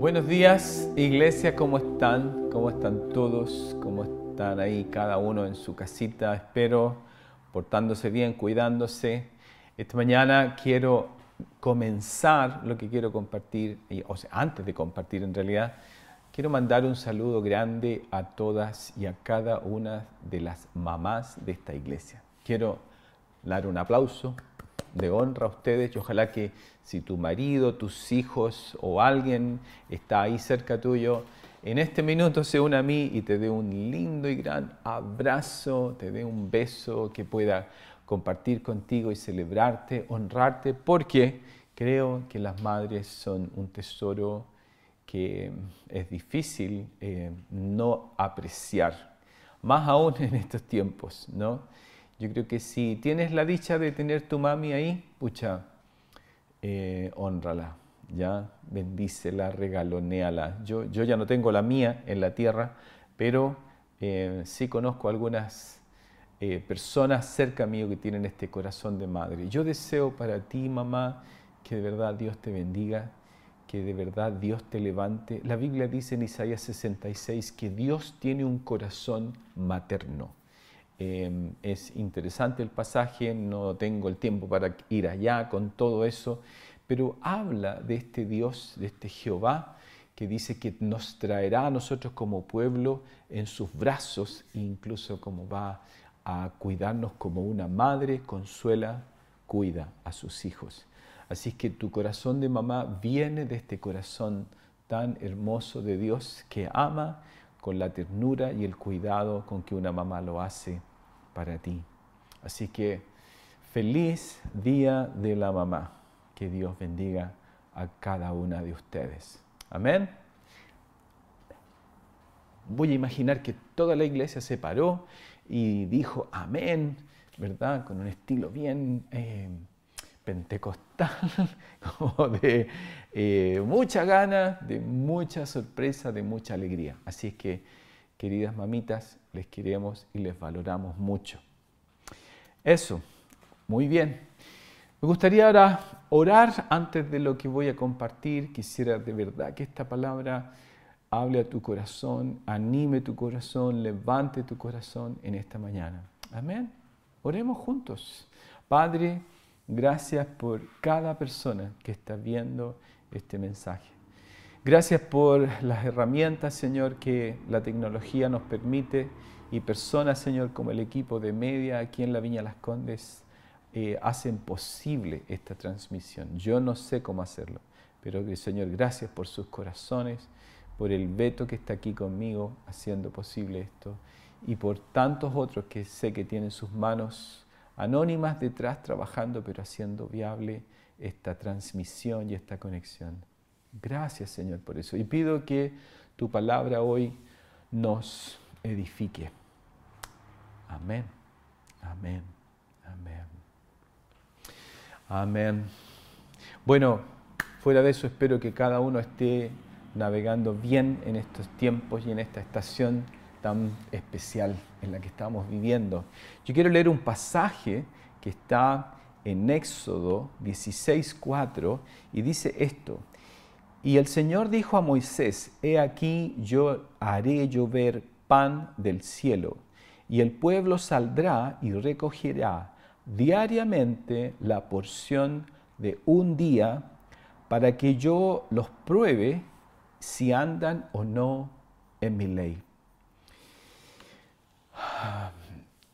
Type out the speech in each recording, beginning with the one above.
Buenos días, iglesia, ¿cómo están? ¿Cómo están todos? ¿Cómo están ahí cada uno en su casita? Espero portándose bien, cuidándose. Esta mañana quiero comenzar lo que quiero compartir, o sea, antes de compartir en realidad, quiero mandar un saludo grande a todas y a cada una de las mamás de esta iglesia. Quiero dar un aplauso de honra a ustedes y ojalá que si tu marido, tus hijos o alguien está ahí cerca tuyo, en este minuto se una a mí y te dé un lindo y gran abrazo, te dé un beso que pueda compartir contigo y celebrarte, honrarte, porque creo que las madres son un tesoro que es difícil eh, no apreciar, más aún en estos tiempos, ¿no? Yo creo que si tienes la dicha de tener tu mami ahí, pucha, eh, honrala, ya, bendícela, regaloneala. Yo, yo ya no tengo la mía en la tierra, pero eh, sí conozco algunas eh, personas cerca mío que tienen este corazón de madre. Yo deseo para ti, mamá, que de verdad Dios te bendiga, que de verdad Dios te levante. La Biblia dice en Isaías 66 que Dios tiene un corazón materno. Em, es interesante el pasaje, no tengo el tiempo para ir allá con todo eso, pero habla de este Dios, de este Jehová, que dice que nos traerá a nosotros como pueblo en sus brazos, incluso como va a cuidarnos como una madre consuela, cuida a sus hijos. Así que tu corazón de mamá viene de este corazón tan hermoso de Dios que ama con la ternura y el cuidado con que una mamá lo hace para ti. Así que feliz día de la mamá. Que Dios bendiga a cada una de ustedes. Amén. Voy a imaginar que toda la iglesia se paró y dijo amén, ¿verdad? Con un estilo bien eh, pentecostal, como de eh, mucha gana, de mucha sorpresa, de mucha alegría. Así que queridas mamitas, les queremos y les valoramos mucho. Eso, muy bien. Me gustaría ahora orar antes de lo que voy a compartir. Quisiera de verdad que esta palabra hable a tu corazón, anime tu corazón, levante tu corazón en esta mañana. Amén. Oremos juntos. Padre, gracias por cada persona que está viendo este mensaje. Gracias por las herramientas, Señor, que la tecnología nos permite y personas, Señor, como el equipo de media aquí en la Viña Las Condes, eh, hacen posible esta transmisión. Yo no sé cómo hacerlo, pero Señor, gracias por sus corazones, por el veto que está aquí conmigo haciendo posible esto y por tantos otros que sé que tienen sus manos anónimas detrás trabajando, pero haciendo viable esta transmisión y esta conexión. Gracias Señor por eso. Y pido que tu palabra hoy nos edifique. Amén. Amén. Amén. Amén. Bueno, fuera de eso espero que cada uno esté navegando bien en estos tiempos y en esta estación tan especial en la que estamos viviendo. Yo quiero leer un pasaje que está en Éxodo 16.4 y dice esto. Y el Señor dijo a Moisés, He aquí yo haré llover pan del cielo, y el pueblo saldrá y recogerá diariamente la porción de un día para que yo los pruebe si andan o no en mi ley.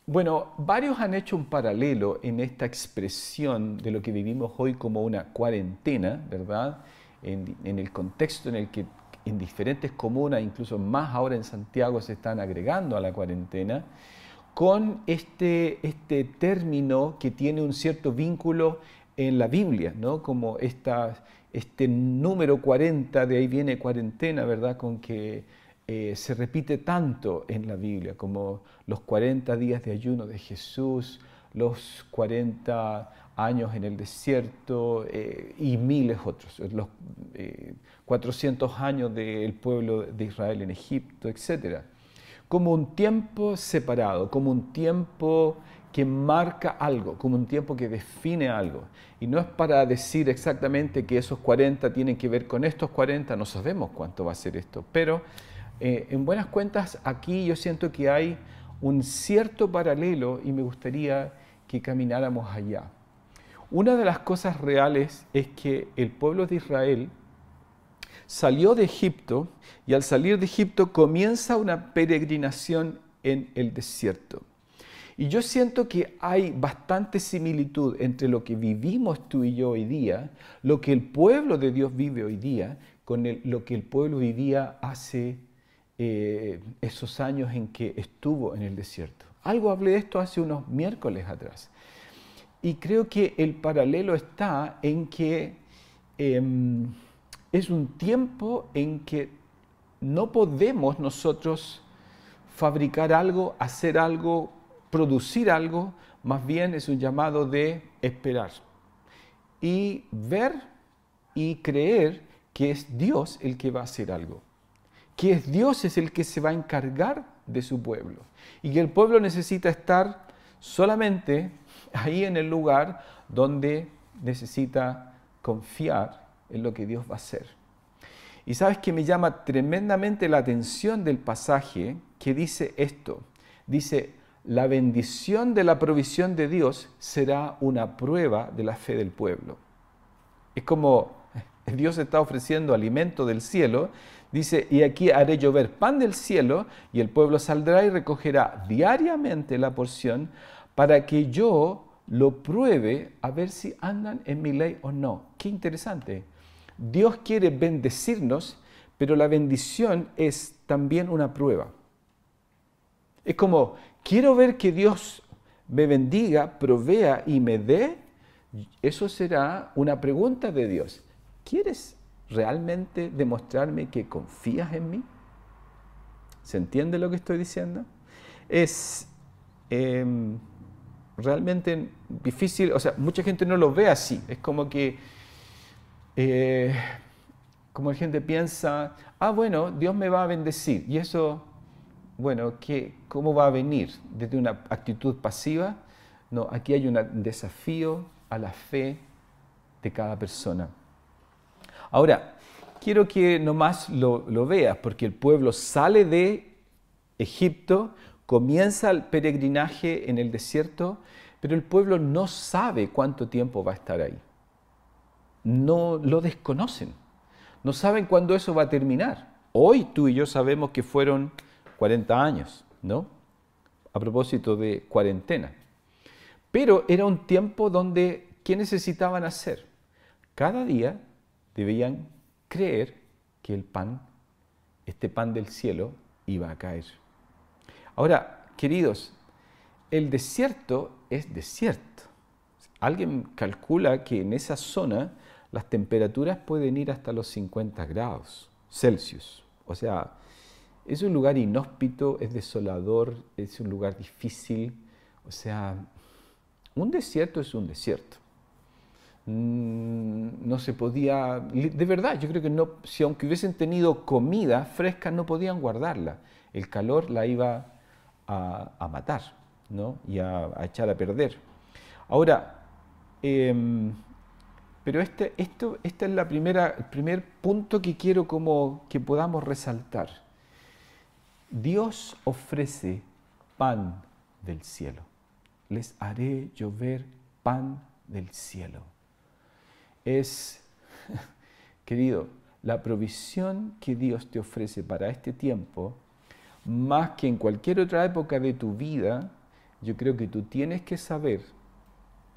Bueno, varios han hecho un paralelo en esta expresión de lo que vivimos hoy como una cuarentena, ¿verdad? En, el contexto en el que en diferentes comunas, incluso más ahora en Santiago, se están agregando a la cuarentena, con este, este término que tiene un cierto vínculo en la Biblia, ¿no? como esta, este número 40, de ahí viene cuarentena, ¿verdad? Con que eh, se repite tanto en la Biblia, como los 40 días de ayuno de Jesús, los 40 años en el desierto eh, y miles otros, los 400 eh, años del pueblo de Israel en Egipto, etc. Como un tiempo separado, como un tiempo que marca algo, como un tiempo que define algo. Y no es para decir exactamente que esos 40 tienen que ver con estos 40, no sabemos cuánto va a ser esto, pero eh, en buenas cuentas aquí yo siento que hay un cierto paralelo y me gustaría que camináramos allá. Una de las cosas reales es que el pueblo de Israel salió de Egipto y al salir de Egipto comienza una peregrinación en el desierto. Y yo siento que hay bastante similitud entre lo que vivimos tú y yo hoy día, lo que el pueblo de Dios vive hoy día, con lo que el pueblo vivía hace eh, esos años en que estuvo en el desierto. Algo hablé de esto hace unos miércoles atrás. Y creo que el paralelo está en que em, es un tiempo en que no podemos nosotros fabricar algo, hacer algo, producir algo, más bien es un llamado de esperar y ver y creer que es Dios el que va a hacer algo, que es Dios es el que se va a encargar de su pueblo. Y que el pueblo necesita estar solamente ahí en el lugar donde necesita confiar en lo que Dios va a hacer. Y sabes que me llama tremendamente la atención del pasaje que dice esto. Dice, la bendición de la provisión de Dios será una prueba de la fe del pueblo. Es como Dios está ofreciendo alimento del cielo. Dice, y aquí haré llover pan del cielo y el pueblo saldrá y recogerá diariamente la porción para que yo lo pruebe a ver si andan en mi ley o no. Qué interesante. Dios quiere bendecirnos, pero la bendición es también una prueba. Es como, quiero ver que Dios me bendiga, provea y me dé. Eso será una pregunta de Dios. ¿Quieres realmente demostrarme que confías en mí? ¿Se entiende lo que estoy diciendo? Es em, realmente difícil, o sea, mucha gente no lo ve así. Es como que, eh, como la gente piensa, ah, bueno, Dios me va a bendecir. Y eso bueno, ¿cómo va a venir? ¿Desde una actitud pasiva? No, aquí hay un desafío a la fe de cada persona. Ahora, quiero que nomás lo, lo veas, porque el pueblo sale de Egipto, comienza el peregrinaje en el desierto, pero el pueblo no sabe cuánto tiempo va a estar ahí. No lo desconocen. No saben cuándo eso va a terminar. Hoy tú y yo sabemos que fueron 40 años, ¿no? A propósito de cuarentena. Pero era un tiempo donde, ¿qué necesitaban hacer? Cada día debían creer que el pan, este pan del cielo, iba a caer. Ahora, queridos, el desierto es desierto. Alguien calcula que en esa zona las temperaturas pueden ir hasta los 50 grados Celsius. O sea, es un lugar inhóspito, es desolador, es un lugar difícil. O sea, un desierto es un desierto. Mm, no se podía, de verdad, yo creo que no, si aunque hubiesen tenido comida fresca, no podían guardarla. El calor la iba a, matar ¿no? y a, echar a perder. Ahora, em, pero este, esto, es la primera, el primer punto que quiero como que podamos resaltar. Dios ofrece pan del cielo. Les haré llover pan del cielo. Es, querido, la provisión que Dios te ofrece para este tiempo, más que en cualquier otra época de tu vida, yo creo que tú tienes que saber.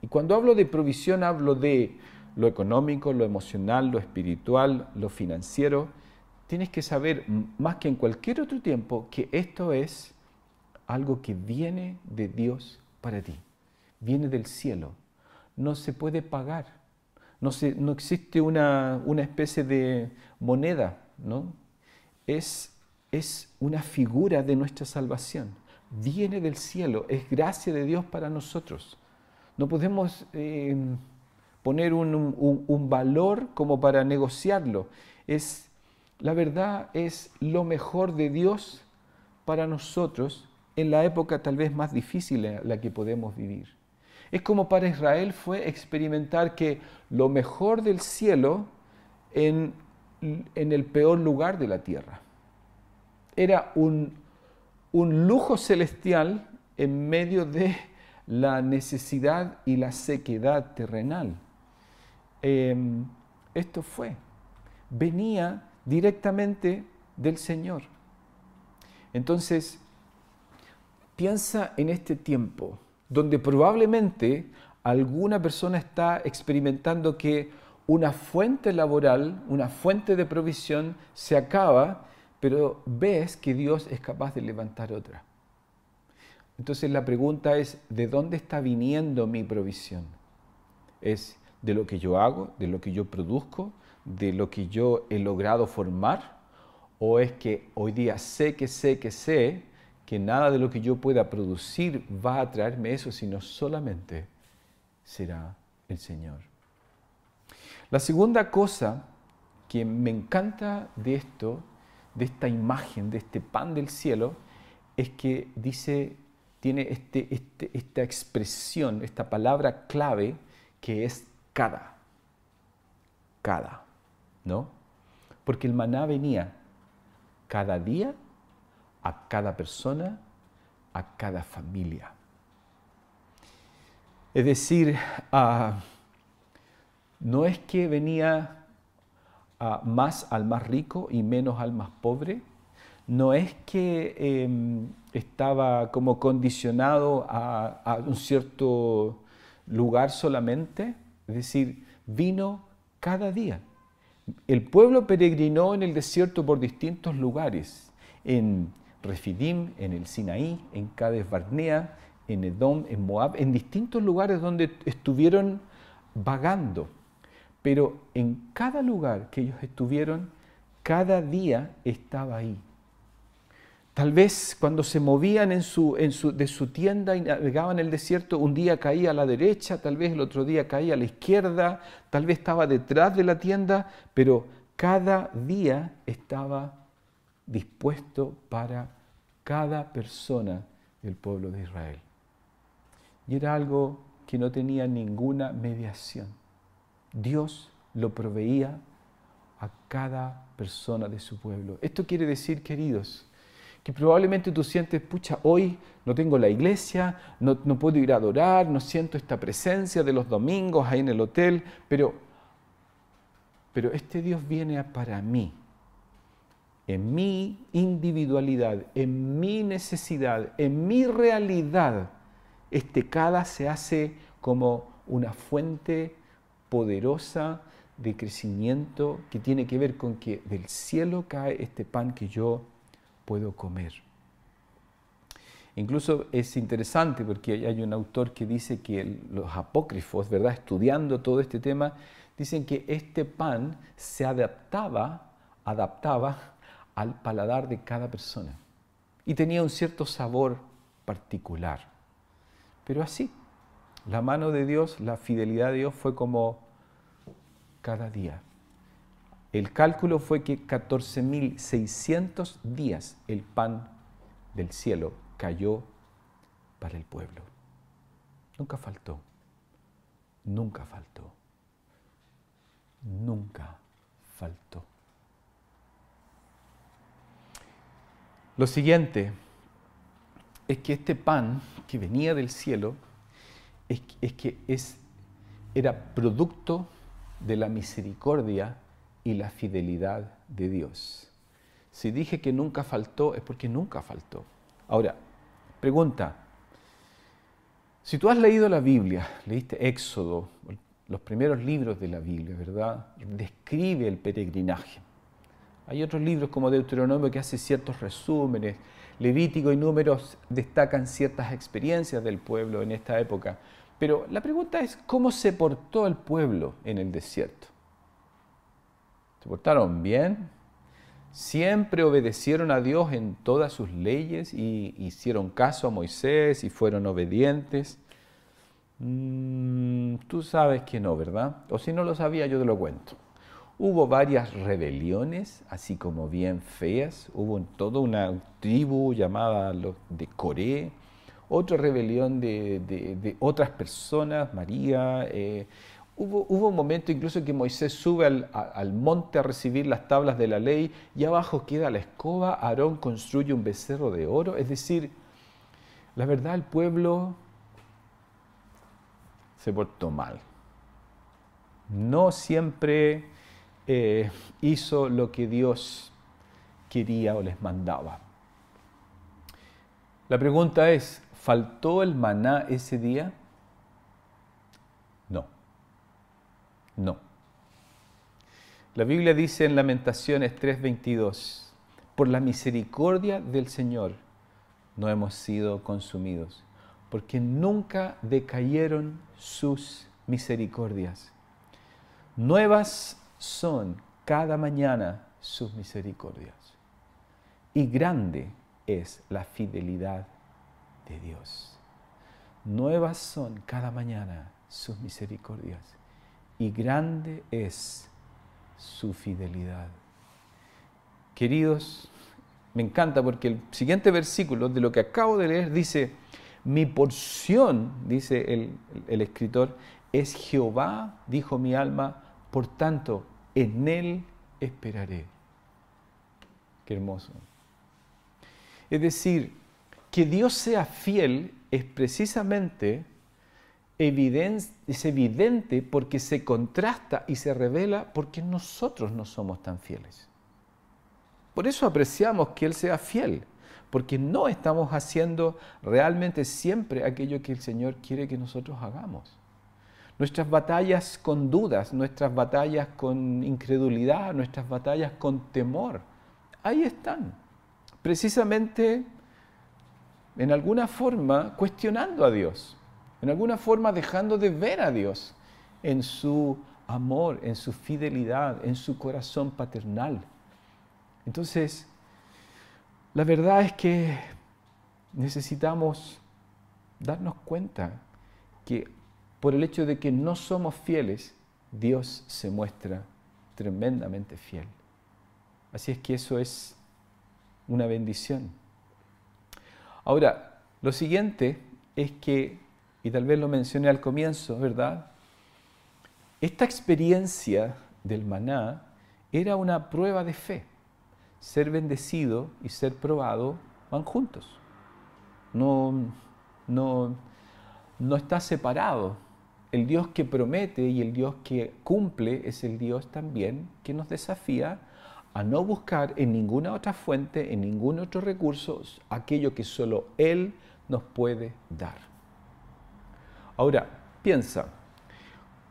Y cuando hablo de provisión hablo de lo económico, lo emocional, lo espiritual, lo financiero, tienes que saber más que en cualquier otro tiempo que esto es algo que viene de Dios para ti, viene del cielo, no se puede pagar, no, no existe una, especie de moneda, ¿no? Es, es una figura de nuestra salvación, viene del cielo, es gracia de Dios para nosotros. No podemos eh, poner un, valor como para negociarlo, es la verdad es lo mejor de Dios para nosotros en la época tal vez más difícil en la que podemos vivir. Es como para Israel fue experimentar que lo mejor del cielo en, en el peor lugar de la tierra. Era un, un lujo celestial en medio de la necesidad y la sequedad terrenal. Em, esto fue, venía directamente del Señor. Entonces, piensa en este tiempo donde probablemente alguna persona está experimentando que una fuente laboral, una fuente de provisión se acaba, pero ves que Dios es capaz de levantar otra. Entonces la pregunta es, ¿de dónde está viniendo mi provisión? ¿Es de lo que yo hago, de lo que yo produzco, de lo que yo he logrado formar? ¿O es que hoy día sé que sé que sé que nada de lo que yo pueda producir va a traerme eso, sino solamente será el Señor? La segunda cosa que me encanta de esto, de esta imagen, de este pan del cielo, es que dice tiene este, este, esta expresión, esta palabra clave que es cada. Cada, ¿no? Porque el maná venía cada día a cada persona, a cada familia. Es decir, ah, no es que venía más al más rico y menos al más pobre, no es que em, estaba como condicionado a, un cierto lugar solamente, es decir, vino cada día. El pueblo peregrinó en el desierto por distintos lugares, en Refidim, en el Sinaí, en Cades Barnea, en Edom, en Moab, en distintos lugares donde estuvieron vagando. Pero en cada lugar que ellos estuvieron, cada día estaba ahí Tal vez cuando se movían en su, de su tienda y navegaban el desierto, un día caía a la derecha, tal vez el otro día caía a la izquierda, tal vez estaba detrás de la tienda, pero cada día estaba dispuesto para cada persona del pueblo de Israel. Y era algo que no tenía ninguna mediación. Dios lo proveía a cada persona de su pueblo. Esto quiere decir, queridos, que probablemente tú sientes, pucha, hoy no tengo la iglesia, no, puedo ir a adorar, no siento esta presencia de los domingos ahí en el hotel, pero, pero este Dios viene para mí, en mi individualidad, en mi necesidad, en mi realidad. Este cada se hace como una fuente poderosa de crecimiento que tiene que ver con que del cielo cae este pan que yo puedo comer. Incluso es interesante porque hay un autor que dice que los apócrifos, ¿verdad? estudiando todo este tema, dicen que este pan se adaptaba, adaptaba al paladar de cada persona y tenía un cierto sabor particular. Pero así, la mano de Dios, la fidelidad de Dios fue como cada día. El cálculo fue que 14.600 días el pan del cielo cayó para el pueblo. Nunca faltó, nunca faltó, nunca faltó. Lo siguiente es que este pan que venía del cielo es, que es, era producto de la misericordia y la fidelidad de Dios. Si dije que nunca faltó, es porque nunca faltó. Ahora, pregunta, si tú has leído la Biblia, leíste Éxodo, los primeros libros de la Biblia, ¿verdad? Describe el peregrinaje. Hay otros libros como Deuteronomio que hace ciertos resúmenes, Levítico y Números destacan ciertas experiencias del pueblo en esta época. Pero la pregunta es, ¿cómo se portó el pueblo en el desierto? se portaron bien, siempre obedecieron a Dios en todas sus leyes y hicieron caso a Moisés y fueron obedientes. Mm, tú sabes que no, ¿verdad? O si no lo sabía, yo te lo cuento. Hubo varias rebeliones, así como bien feas. Hubo toda una tribu llamada los de Coré, otra rebelión de, otras personas, María. Eh, hubo, un momento incluso que Moisés sube al, al, monte a recibir las tablas de la ley y abajo queda la escoba, Aarón construye un becerro de oro. Es decir, la verdad el pueblo se portó mal. No siempre eh, hizo lo que Dios quería o les mandaba. La pregunta es, ¿faltó el maná ese día? No, no. La Biblia dice en Lamentaciones 3:22, por la misericordia del Señor no hemos sido consumidos, porque nunca decayeron sus misericordias. Nuevas son cada mañana sus misericordias. Y grande es la fidelidad de Dios. Nuevas son cada mañana sus misericordias. Y grande es su fidelidad. Queridos, me encanta porque el siguiente versículo de lo que acabo de leer dice, mi porción, dice el, el escritor, es Jehová, dijo mi alma, por tanto, en Él esperaré. Qué hermoso. Es decir, que Dios sea fiel es precisamente es evidente porque se contrasta y se revela porque nosotros no somos tan fieles. Por eso apreciamos que Él sea fiel, porque no estamos haciendo realmente siempre aquello que el Señor quiere que nosotros hagamos nuestras batallas con dudas, nuestras batallas con incredulidad, nuestras batallas con temor. Ahí están, precisamente en alguna forma cuestionando a Dios, en alguna forma dejando de ver a Dios en su amor, en su fidelidad, en su corazón paternal. Entonces, la verdad es que necesitamos darnos cuenta que por el hecho de que no somos fieles, Dios se muestra tremendamente fiel. Así es que eso es una bendición. Ahora, lo siguiente es que, y tal vez lo mencioné al comienzo, ¿verdad? Esta experiencia del maná era una prueba de fe. Ser bendecido y ser probado van juntos. No, no, no está separado el Dios que promete y el Dios que cumple es el Dios también que nos desafía a no buscar en ninguna otra fuente, en ningún otro recurso, aquello que solo Él nos puede dar. Ahora, piensa,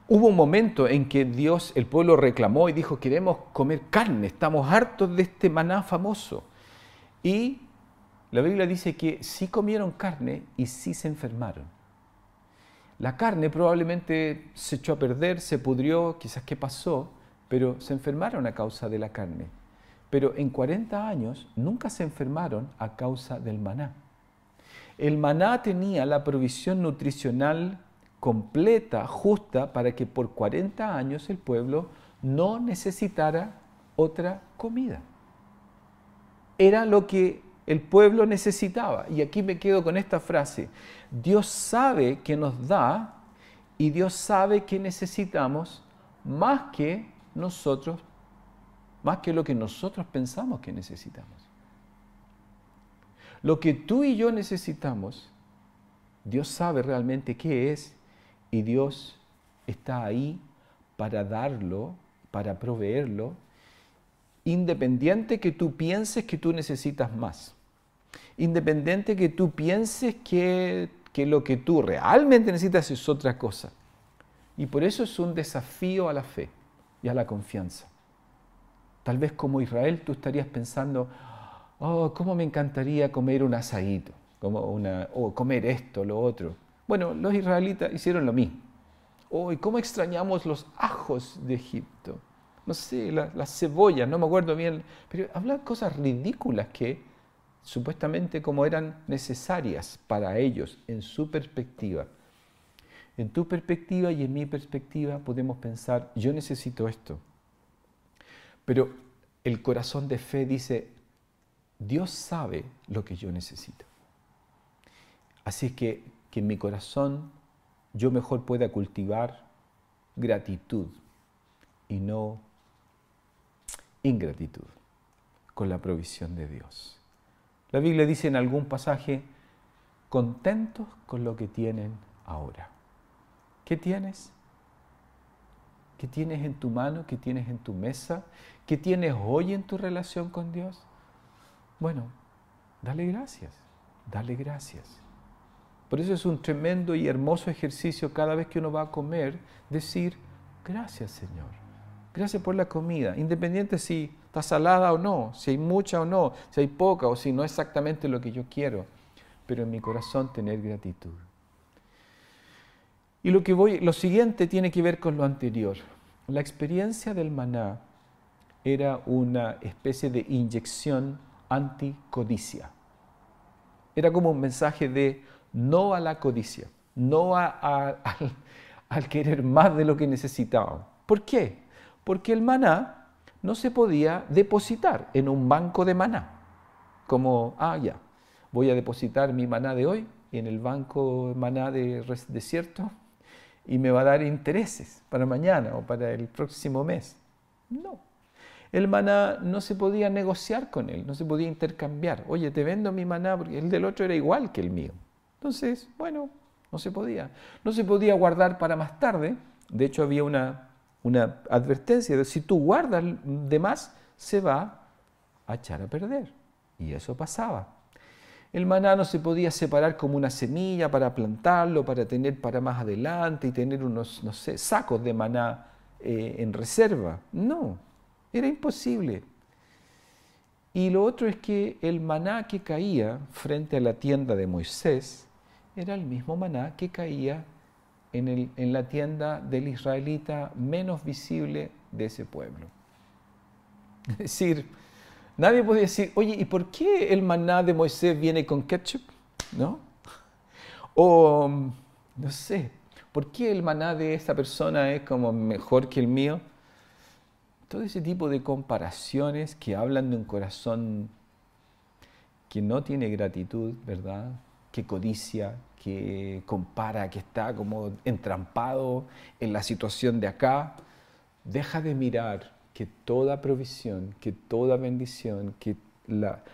hubo un momento en que Dios, el pueblo reclamó y dijo, queremos comer carne, estamos hartos de este maná famoso. Y la Biblia dice que sí comieron carne y sí se enfermaron. La carne probablemente se echó a perder, se pudrió, quizás qué pasó, pero se enfermaron a causa de la carne. Pero en 40 años nunca se enfermaron a causa del maná. El maná tenía la provisión nutricional completa, justa, para que por 40 años el pueblo no necesitara otra comida. Era lo que el pueblo necesitaba. Y aquí me quedo con esta frase. Dios sabe que nos da y Dios sabe que necesitamos más que nosotros, más que lo que nosotros pensamos que necesitamos. Lo que tú y yo necesitamos, Dios sabe realmente qué es y Dios está ahí para darlo, para proveerlo, independiente que tú pienses que tú necesitas más independiente que tú pienses que, lo que tú realmente necesitas es otra cosa. Y por eso es un desafío a la fe y a la confianza. Tal vez como Israel tú estarías pensando, oh, cómo me encantaría comer un asadito, o comer esto, lo otro. Bueno, los israelitas hicieron lo mismo. Oh, cómo extrañamos los ajos de Egipto. No sé, las cebollas, no me acuerdo bien, pero hablan cosas ridículas que supuestamente como eran necesarias para ellos en su perspectiva. En tu perspectiva y en mi perspectiva podemos pensar, yo necesito esto. Pero el corazón de fe dice, Dios sabe lo que yo necesito. Así que que en mi corazón yo mejor pueda cultivar gratitud y no ingratitud con la provisión de Dios. La Biblia dice en algún pasaje, contentos con lo que tienen ahora. ¿Qué tienes? ¿Qué tienes en tu mano? ¿Qué tienes en tu mesa? ¿Qué tienes hoy en tu relación con Dios? Bueno, dale gracias, dale gracias. Por eso es un tremendo y hermoso ejercicio cada vez que uno va a comer, decir, gracias Señor, gracias por la comida, independiente si está salada o no, si hay mucha o no, si hay poca o si no es exactamente lo que yo quiero, pero en mi corazón tener gratitud. Y lo, que voy, lo siguiente tiene que ver con lo anterior. La experiencia del maná era una especie de inyección anticodicia. Era como un mensaje de no a la codicia, no al, al querer más de lo que necesitaban. ¿Por qué? Porque el maná no se podía depositar en un banco de maná. Como, ah, ya, voy a depositar mi maná de hoy en el banco maná de desierto y me va a dar intereses para mañana o para el próximo mes. No. El maná no se podía negociar con él, no se podía intercambiar. Oye, te vendo mi maná porque el del otro era igual que el mío. Entonces, bueno, no se podía. No se podía guardar para más tarde. De hecho, había una, una advertencia de si tú guardas de más, se va a echar a perder. Y eso pasaba. El maná no se podía separar como una semilla para plantarlo, para tener para más adelante y tener unos, no sé, sacos de maná eh, en reserva. No, era imposible. Y lo otro es que el maná que caía frente a la tienda de Moisés era el mismo maná que caía en, el, en la tienda del israelita menos visible de ese pueblo. Es decir, nadie podía decir, oye, ¿y por qué el maná de Moisés viene con ketchup? ¿No? O, no sé, ¿por qué el maná de esta persona es como mejor que el mío? Todo ese tipo de comparaciones que hablan de un corazón que no tiene gratitud, ¿verdad? Que codicia, que compara, que está como entrampado en la situación de acá, deja de mirar que toda provisión, que toda bendición, que la,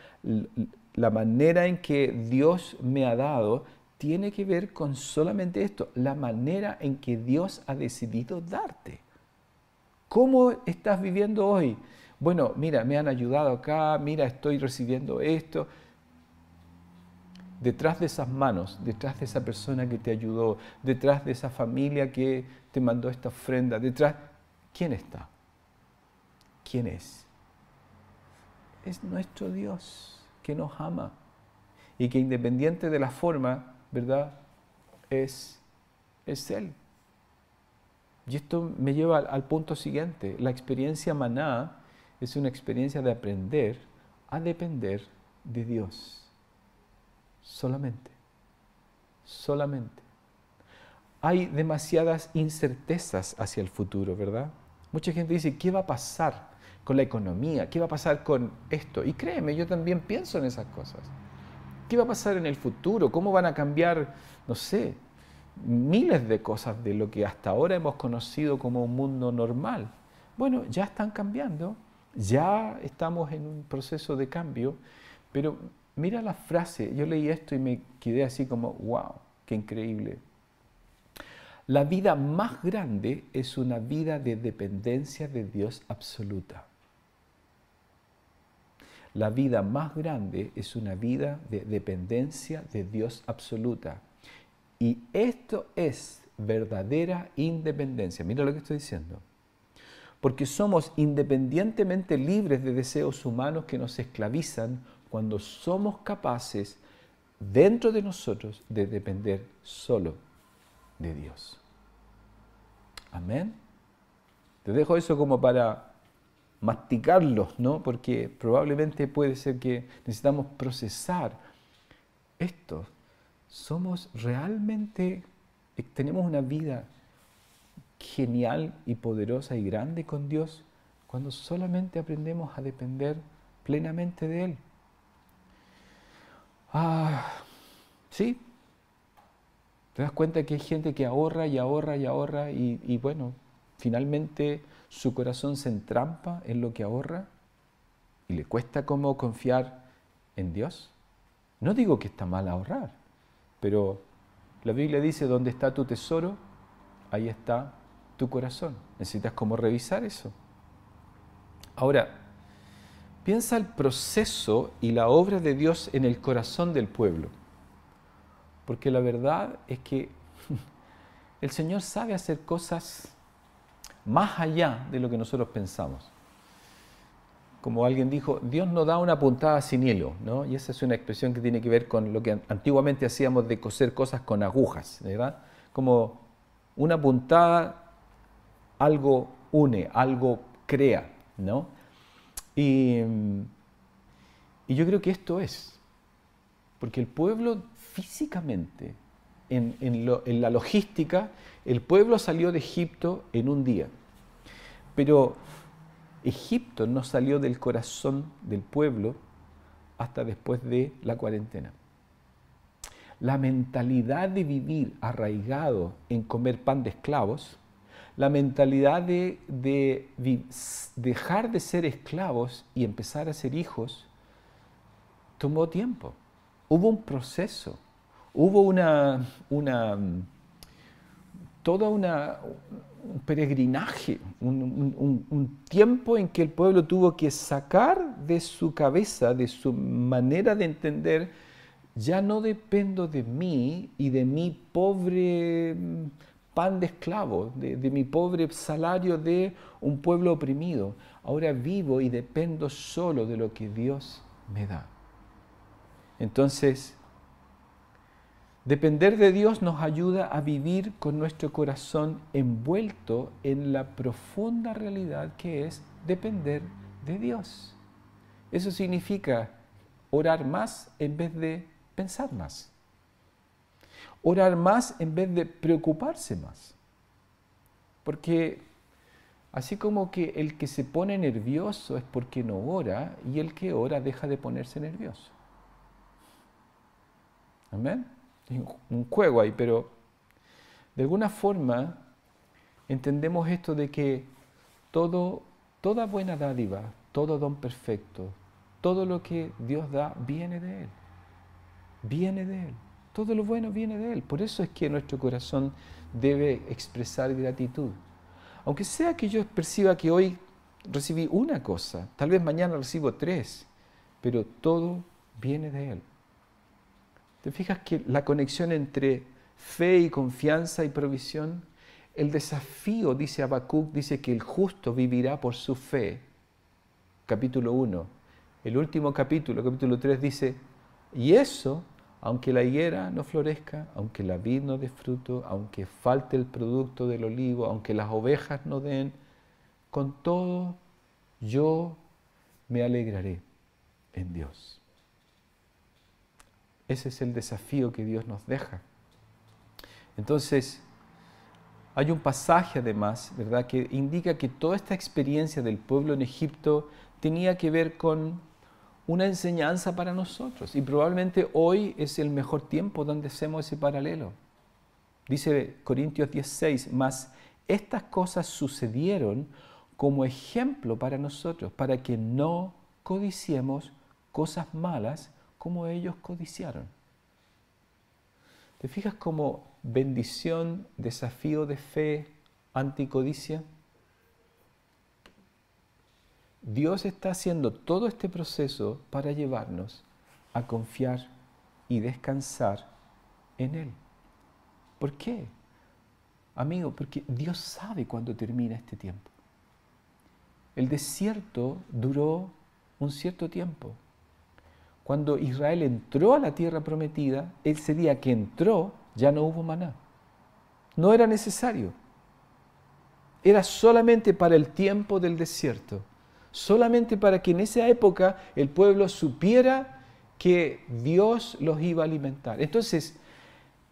la manera en que Dios me ha dado tiene que ver con solamente esto, la manera en que Dios ha decidido darte. ¿Cómo estás viviendo hoy? Bueno, mira, me han ayudado acá, mira, estoy recibiendo esto detrás de esas manos, detrás de esa persona que te ayudó, detrás de esa familia que te mandó esta ofrenda, detrás, ¿quién está? ¿Quién es? Es nuestro Dios que nos ama y que independiente de la forma, ¿verdad? Es, es Él. Y esto me lleva al, al punto siguiente. La experiencia maná es una experiencia de aprender a depender de Dios solamente, solamente. Hay demasiadas incertezas hacia el futuro, ¿verdad? Mucha gente dice, ¿qué va a pasar con la economía? ¿Qué va a pasar con esto? Y créeme, yo también pienso en esas cosas. ¿Qué va a pasar en el futuro? ¿Cómo van a cambiar, no sé, miles de cosas de lo que hasta ahora hemos conocido como un mundo normal? Bueno, ya están cambiando, ya estamos en un proceso de cambio, pero Mira la frase, yo leí esto y me quedé así como, wow, qué increíble. La vida más grande es una vida de dependencia de Dios absoluta. La vida más grande es una vida de dependencia de Dios absoluta. Y esto es verdadera independencia. Mira lo que estoy diciendo. Porque somos independientemente libres de deseos humanos que nos esclavizan cuando somos capaces dentro de nosotros de depender solo de Dios. Amén. Te dejo eso como para masticarlo, ¿no? Porque probablemente puede ser que necesitamos procesar esto. Somos realmente, tenemos una vida genial y poderosa y grande con Dios cuando solamente aprendemos a depender plenamente de Él. Ah, sí. Te das cuenta que hay gente que ahorra y ahorra y ahorra y, y bueno, finalmente su corazón se entrampa en lo que ahorra y le cuesta como confiar en Dios. No digo que está mal ahorrar, pero la Biblia dice, donde está tu tesoro, ahí está tu corazón. Necesitas como revisar eso. Ahora, Piensa el proceso y la obra de Dios en el corazón del pueblo. Porque la verdad es que el Señor sabe hacer cosas más allá de lo que nosotros pensamos. Como alguien dijo, Dios no da una puntada sin hilo, ¿no? Y esa es una expresión que tiene que ver con lo que antiguamente hacíamos de coser cosas con agujas, ¿verdad? Como una puntada, algo une, algo crea, ¿no? Y, yo creo que esto es, porque el pueblo físicamente, en, la logística, el pueblo salió de Egipto en un día, pero Egipto no salió del corazón del pueblo hasta después de la cuarentena. La mentalidad de vivir arraigado en comer pan de esclavos la mentalidad de, dejar de ser esclavos y empezar a ser hijos tomó tiempo. Hubo un proceso, hubo una, una toda una, un peregrinaje, un, tiempo en que el pueblo tuvo que sacar de su cabeza, de su manera de entender, ya no dependo de mí y de mi pobre pan de esclavo, de, mi pobre salario de un pueblo oprimido. Ahora vivo y dependo solo de lo que Dios me da. Entonces, depender de Dios nos ayuda a vivir con nuestro corazón envuelto en la profunda realidad que es depender de Dios. Eso significa orar más en vez de pensar más orar más en vez de preocuparse más. Porque así como que el que se pone nervioso es porque no ora y el que ora deja de ponerse nervioso. Amén. Un juego ahí, pero de alguna forma entendemos esto de que todo, toda buena dádiva, todo don perfecto, todo lo que Dios da viene de Él. Viene de Él. Todo lo bueno viene de Él. Por eso es que nuestro corazón debe expresar gratitud. Aunque sea que yo perciba que hoy recibí una cosa, tal vez mañana recibo tres, pero todo viene de Él. ¿Te fijas que la conexión entre fe y confianza y provisión? El desafío, dice Habacuc, dice que el justo vivirá por su fe. Capítulo 1. El último capítulo, capítulo 3, dice, y eso aunque la higuera no florezca, aunque la vid no dé fruto, aunque falte el producto del olivo, aunque las ovejas no den, con todo yo me alegraré en Dios. Ese es el desafío que Dios nos deja. Entonces, hay un pasaje además, ¿verdad?, que indica que toda esta experiencia del pueblo en Egipto tenía que ver con una enseñanza para nosotros. Y probablemente hoy es el mejor tiempo donde hacemos ese paralelo. Dice Corintios 16, más estas cosas sucedieron como ejemplo para nosotros, para que no codiciemos cosas malas como ellos codiciaron. ¿Te fijas como bendición, desafío de fe, anticodicia? Dios está haciendo todo este proceso para llevarnos a confiar y descansar en Él. ¿Por qué? Amigo, porque Dios sabe cuándo termina este tiempo. El desierto duró un cierto tiempo. Cuando Israel entró a la tierra prometida, ese día que entró ya no hubo maná. No era necesario. Era solamente para el tiempo del desierto solamente para que en esa época el pueblo supiera que Dios los iba a alimentar. Entonces,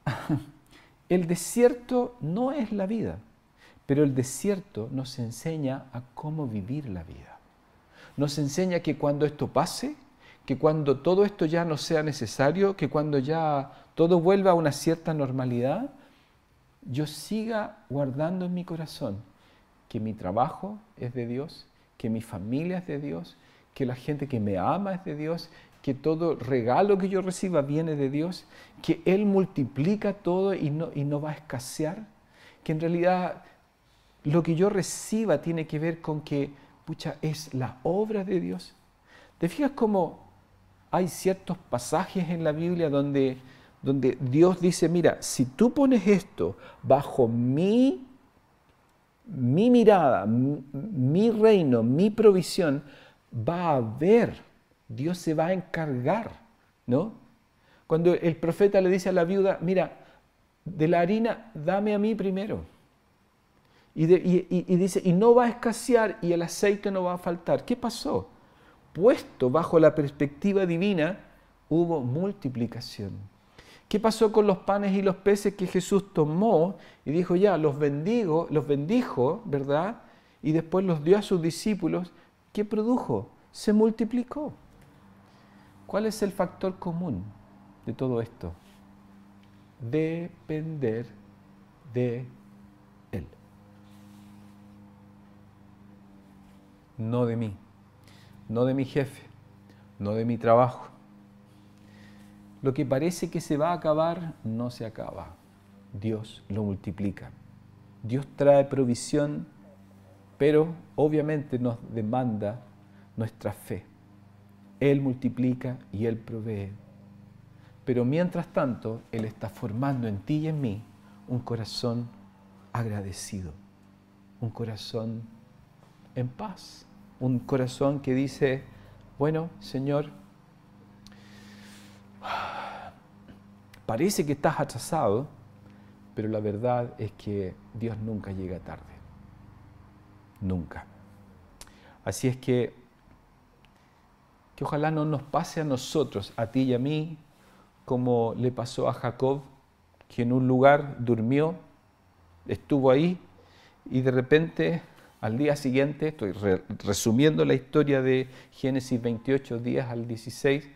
el desierto no es la vida, Pero el desierto nos enseña a cómo vivir la vida. Nos enseña que cuando esto pase, que cuando todo esto ya no sea necesario, que cuando ya todo vuelva a una cierta normalidad, yo siga guardando en mi corazón que mi trabajo es de Dios, que mi familia es de Dios, que la gente que me ama es de Dios, que todo regalo que yo reciba viene de Dios, que Él multiplica todo y no, y no va a escasear, que en realidad lo que yo reciba tiene que ver con que, pucha, es la obra de Dios. ¿Te fijas cómo hay ciertos pasajes en la Biblia donde, donde Dios dice, mira, si tú pones esto bajo mi, mi mirada, mi, reino, mi provisión, va a haber, Dios se va a encargar, ¿no? Cuando el profeta le dice a la viuda, mira, de la harina dame a mí primero. Y, y, dice, y no va a escasear y el aceite no va a faltar. ¿Qué pasó? Puesto bajo la perspectiva divina, hubo multiplicación. ¿Qué pasó con los panes y los peces que Jesús tomó y dijo, ya, los bendigo, los bendijo, ¿verdad? Y después los dio a sus discípulos. ¿Qué produjo? Se multiplicó. ¿Cuál es el factor común de todo esto? Depender de Él. No de mí no de mi jefe, no de mi trabajo. Lo que parece que se va a acabar, no se acaba. Dios lo multiplica. Dios trae provisión, pero obviamente nos demanda nuestra fe. Él multiplica y Él provee. Pero mientras tanto, Él está formando en ti y en mí un corazón agradecido, un corazón en paz un corazón que dice, bueno, Señor, parece que estás atrasado, pero la verdad es que Dios nunca llega tarde. Nunca. Así es que, que ojalá no nos pase a nosotros, a ti y a mí, como le pasó a Jacob, que en un lugar durmió, estuvo ahí y de repente al día siguiente, estoy resumiendo la historia de Génesis 28 días al 16,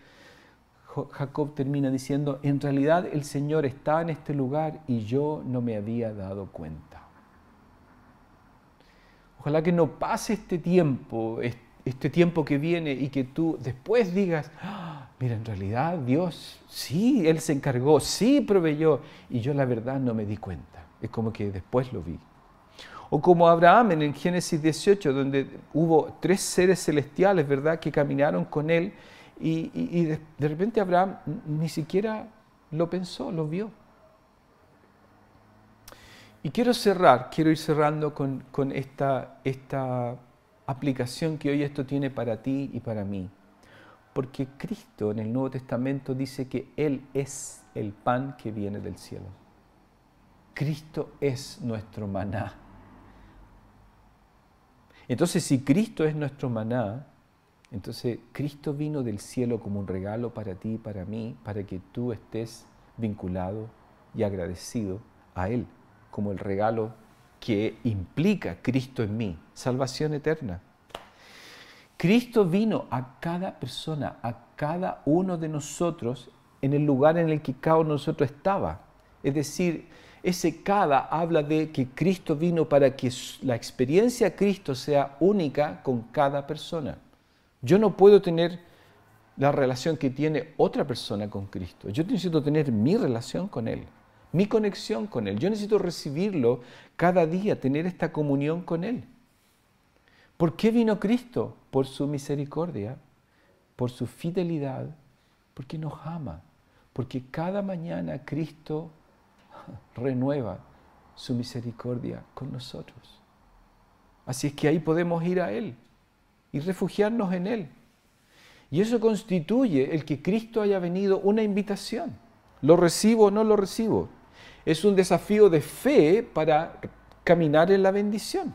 Jacob termina diciendo, en realidad el Señor está en este lugar y yo no me había dado cuenta. Ojalá que no pase este tiempo, este tiempo que viene y que tú después digas, ah, mira, en realidad Dios, sí, Él se encargó, sí proveyó y yo la verdad no me di cuenta. Es como que después lo vi. O como Abraham en el Génesis 18, donde hubo tres seres celestiales, ¿verdad?, que caminaron con él y, de, repente Abraham ni siquiera lo pensó, lo vio. Y quiero cerrar, quiero ir cerrando con, con esta, esta aplicación que hoy esto tiene para ti y para mí. Porque Cristo en el Nuevo Testamento dice que Él es el pan que viene del cielo. Cristo es nuestro maná. Entonces, si Cristo es nuestro maná, entonces Cristo vino del cielo como un regalo para ti y para mí, para que tú estés vinculado y agradecido a Él, como el regalo que implica Cristo en mí, salvación eterna. Cristo vino a cada persona, a cada uno de nosotros, en el lugar en el que cada uno de nosotros estaba. Es decir, ese cada habla de que Cristo vino para que la experiencia de Cristo sea única con cada persona. Yo no puedo tener la relación que tiene otra persona con Cristo. Yo necesito tener mi relación con Él, mi conexión con Él. Yo necesito recibirlo cada día, tener esta comunión con Él. ¿Por qué vino Cristo? Por su misericordia, por su fidelidad, porque nos ama, porque cada mañana Cristo renueva su misericordia con nosotros. Así es que ahí podemos ir a Él y refugiarnos en Él. Y eso constituye el que Cristo haya venido una invitación. ¿Lo recibo o no lo recibo? Es un desafío de fe para caminar en la bendición.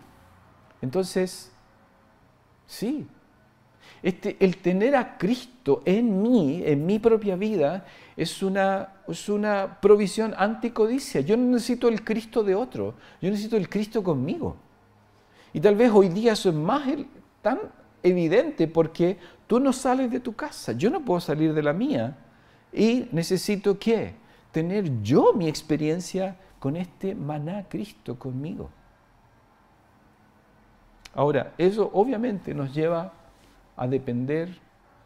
Entonces, sí. Este, el tener a Cristo en mí, en mi propia vida, es una, es una provisión anticodicia. Yo no necesito el Cristo de otro, yo necesito el Cristo conmigo. Y tal vez hoy día eso es más tan evidente porque tú no sales de tu casa, yo no puedo salir de la mía. Y necesito qué? Tener yo mi experiencia con este maná Cristo conmigo. Ahora, eso obviamente nos lleva a depender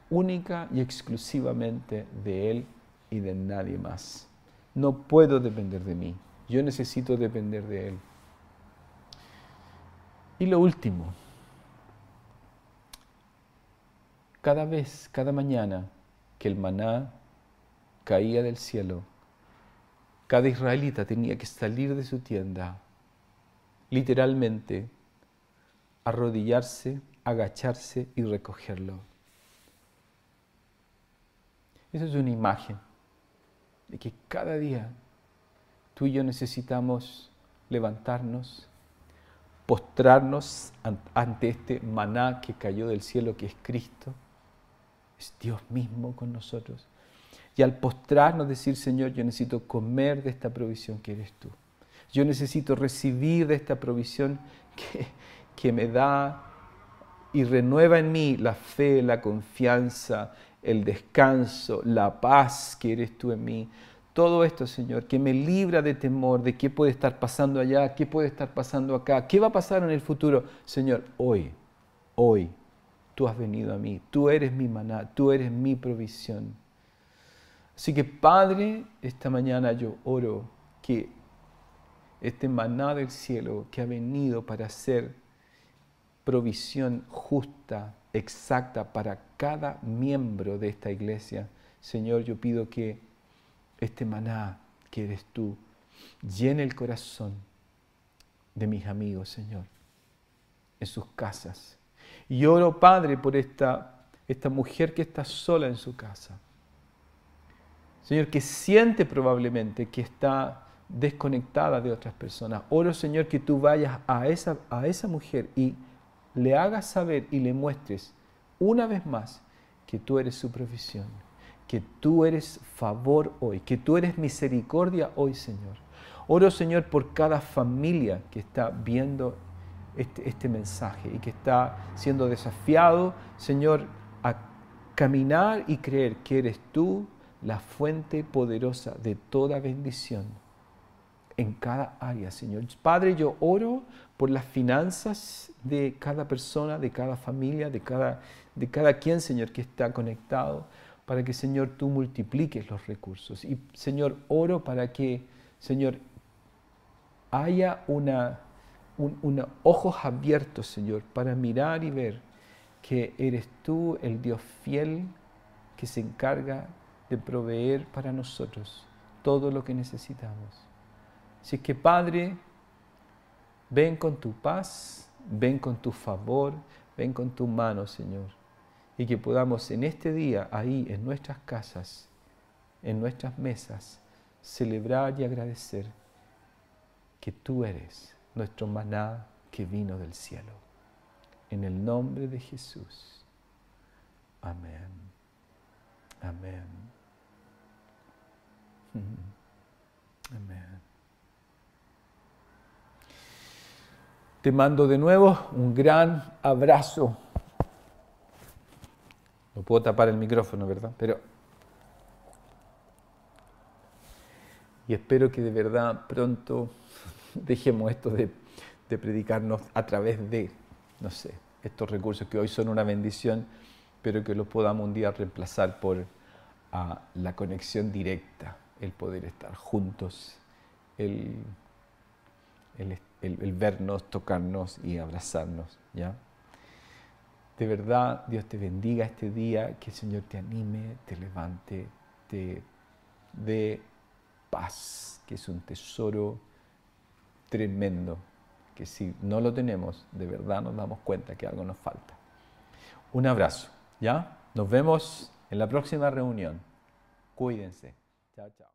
única y exclusivamente de Él y de nadie más. No puedo depender de mí, yo necesito depender de Él. Y lo último, cada vez, cada mañana que el maná caía del cielo, cada israelita tenía que salir de su tienda, literalmente, arrodillarse, agacharse y recogerlo. Esa es una imagen de que cada día tú y yo necesitamos levantarnos, postrarnos ante este maná que cayó del cielo, que es Cristo, es Dios mismo con nosotros. Y al postrarnos decir, Señor, yo necesito comer de esta provisión que eres tú. Yo necesito recibir de esta provisión que, que me da y renueva en mí la fe, la confianza, el descanso, la paz que eres tú en mí. Todo esto, Señor, que me libra de temor, de qué puede estar pasando allá, qué puede estar pasando acá, qué va a pasar en el futuro. Señor, hoy, hoy, tú has venido a mí, tú eres mi maná, tú eres mi provisión. Así que, Padre, esta mañana yo oro que este maná del cielo que ha venido para ser provisión justa, exacta para cada miembro de esta iglesia. Señor, yo pido que este maná que eres tú llene el corazón de mis amigos, Señor, en sus casas. Y oro, Padre, por esta, esta mujer que está sola en su casa. Señor, que siente probablemente que está desconectada de otras personas. Oro, Señor, que tú vayas a esa, a esa mujer y le hagas saber y le muestres una vez más que tú eres su provisión, que tú eres favor hoy, que tú eres misericordia hoy, Señor. Oro, Señor, por cada familia que está viendo este, este mensaje y que está siendo desafiado, Señor, a caminar y creer que eres tú la fuente poderosa de toda bendición en cada área, Señor. Padre, yo oro por las finanzas de cada persona, de cada familia, de cada, de cada quien, Señor, que está conectado, para que, Señor, tú multipliques los recursos. Y, Señor, oro para que, Señor, haya una, ojos abiertos, Señor, para mirar y ver que eres tú el Dios fiel que se encarga de proveer para nosotros todo lo que necesitamos. Así que Padre, ven con tu paz, ven con tu favor, ven con tu mano, Señor. Y que podamos en este día, ahí en nuestras casas, en nuestras mesas, celebrar y agradecer que tú eres nuestro maná que vino del cielo. En el nombre de Jesús. Amén. Amén. Amén. Te mando de nuevo un gran abrazo. No puedo tapar el micrófono, ¿verdad? Pero. Y espero que de verdad pronto dejemos esto de, predicarnos a través de, no sé, estos recursos que hoy son una bendición, pero que los podamos un día reemplazar por la conexión directa, el poder estar juntos, el, el, vernos, tocarnos y abrazarnos, ¿ya? De verdad, Dios te bendiga este día, que el Señor te anime, te levante, te dé paz, que es un tesoro tremendo, que si no lo tenemos, de verdad nos damos cuenta que algo nos falta. Un abrazo, ¿ya? Nos vemos en la próxima reunión. Cuídense. Chao, chao.